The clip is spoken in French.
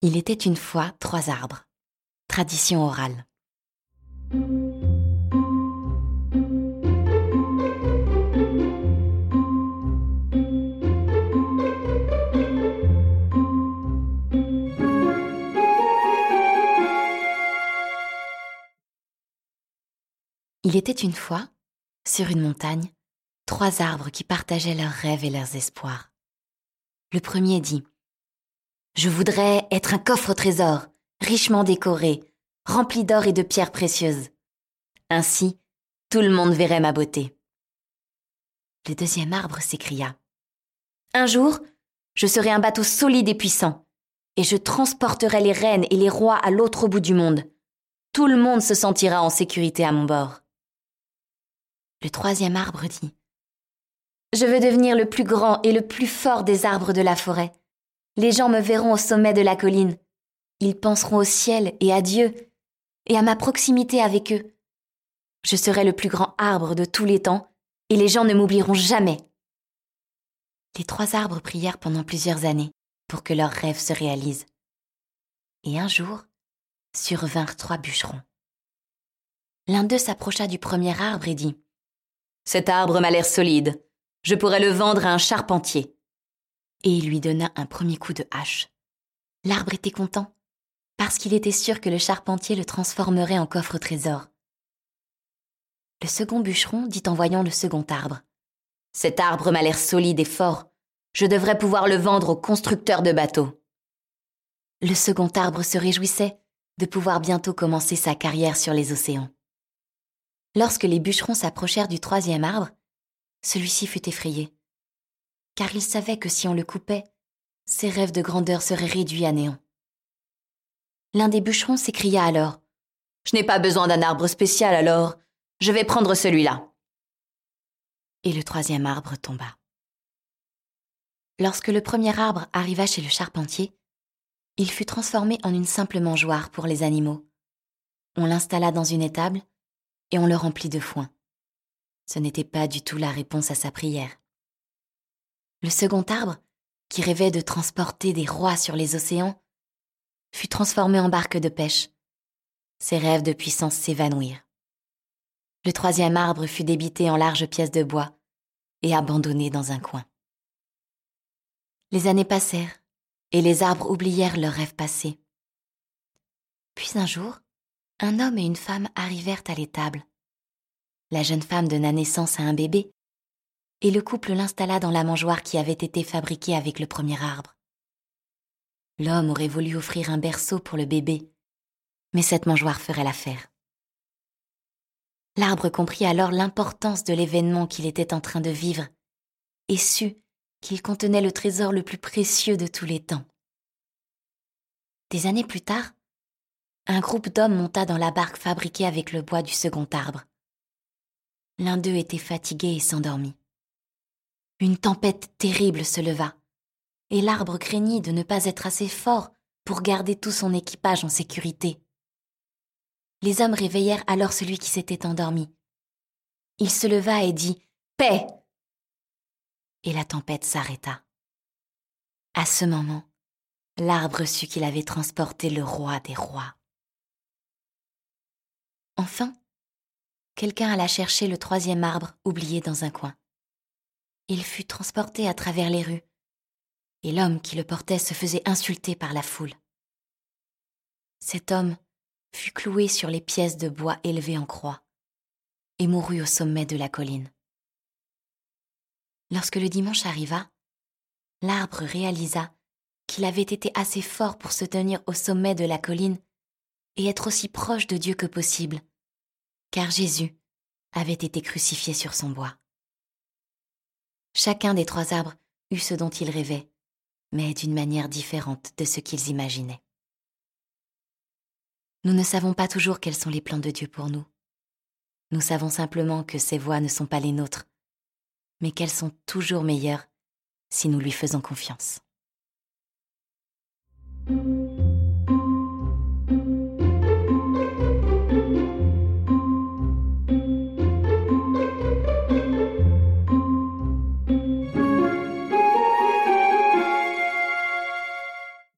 Il était une fois trois arbres. Tradition orale. Il était une fois, sur une montagne, trois arbres qui partageaient leurs rêves et leurs espoirs. Le premier dit Je voudrais être un coffre trésor, richement décoré, rempli d'or et de pierres précieuses. Ainsi, tout le monde verrait ma beauté. Le deuxième arbre s'écria Un jour, je serai un bateau solide et puissant, et je transporterai les reines et les rois à l'autre bout du monde. Tout le monde se sentira en sécurité à mon bord. Le troisième arbre dit Je veux devenir le plus grand et le plus fort des arbres de la forêt. Les gens me verront au sommet de la colline. Ils penseront au ciel et à Dieu, et à ma proximité avec eux. Je serai le plus grand arbre de tous les temps, et les gens ne m'oublieront jamais. Les trois arbres prièrent pendant plusieurs années pour que leurs rêves se réalisent. Et un jour, survinrent trois bûcherons. L'un d'eux s'approcha du premier arbre et dit cet arbre m'a l'air solide. Je pourrais le vendre à un charpentier. Et il lui donna un premier coup de hache. L'arbre était content, parce qu'il était sûr que le charpentier le transformerait en coffre trésor. Le second bûcheron dit en voyant le second arbre. Cet arbre m'a l'air solide et fort. Je devrais pouvoir le vendre au constructeur de bateaux. Le second arbre se réjouissait de pouvoir bientôt commencer sa carrière sur les océans. Lorsque les bûcherons s'approchèrent du troisième arbre, celui-ci fut effrayé, car il savait que si on le coupait, ses rêves de grandeur seraient réduits à néant. L'un des bûcherons s'écria alors Je n'ai pas besoin d'un arbre spécial alors, je vais prendre celui-là. Et le troisième arbre tomba. Lorsque le premier arbre arriva chez le charpentier, il fut transformé en une simple mangeoire pour les animaux. On l'installa dans une étable et on le remplit de foin. Ce n'était pas du tout la réponse à sa prière. Le second arbre, qui rêvait de transporter des rois sur les océans, fut transformé en barque de pêche. Ses rêves de puissance s'évanouirent. Le troisième arbre fut débité en larges pièces de bois et abandonné dans un coin. Les années passèrent, et les arbres oublièrent leurs rêves passés. Puis un jour, un homme et une femme arrivèrent à l'étable. La jeune femme donna naissance à un bébé, et le couple l'installa dans la mangeoire qui avait été fabriquée avec le premier arbre. L'homme aurait voulu offrir un berceau pour le bébé, mais cette mangeoire ferait l'affaire. L'arbre comprit alors l'importance de l'événement qu'il était en train de vivre, et sut qu'il contenait le trésor le plus précieux de tous les temps. Des années plus tard, un groupe d'hommes monta dans la barque fabriquée avec le bois du second arbre. L'un d'eux était fatigué et s'endormit. Une tempête terrible se leva, et l'arbre craignit de ne pas être assez fort pour garder tout son équipage en sécurité. Les hommes réveillèrent alors celui qui s'était endormi. Il se leva et dit Paix Et la tempête s'arrêta. À ce moment, l'arbre sut qu'il avait transporté le roi des rois. Enfin, quelqu'un alla chercher le troisième arbre oublié dans un coin. Il fut transporté à travers les rues, et l'homme qui le portait se faisait insulter par la foule. Cet homme fut cloué sur les pièces de bois élevées en croix, et mourut au sommet de la colline. Lorsque le dimanche arriva, l'arbre réalisa qu'il avait été assez fort pour se tenir au sommet de la colline et être aussi proche de Dieu que possible, car Jésus avait été crucifié sur son bois. Chacun des trois arbres eut ce dont il rêvait, mais d'une manière différente de ce qu'ils imaginaient. Nous ne savons pas toujours quels sont les plans de Dieu pour nous. Nous savons simplement que ses voies ne sont pas les nôtres, mais qu'elles sont toujours meilleures si nous lui faisons confiance.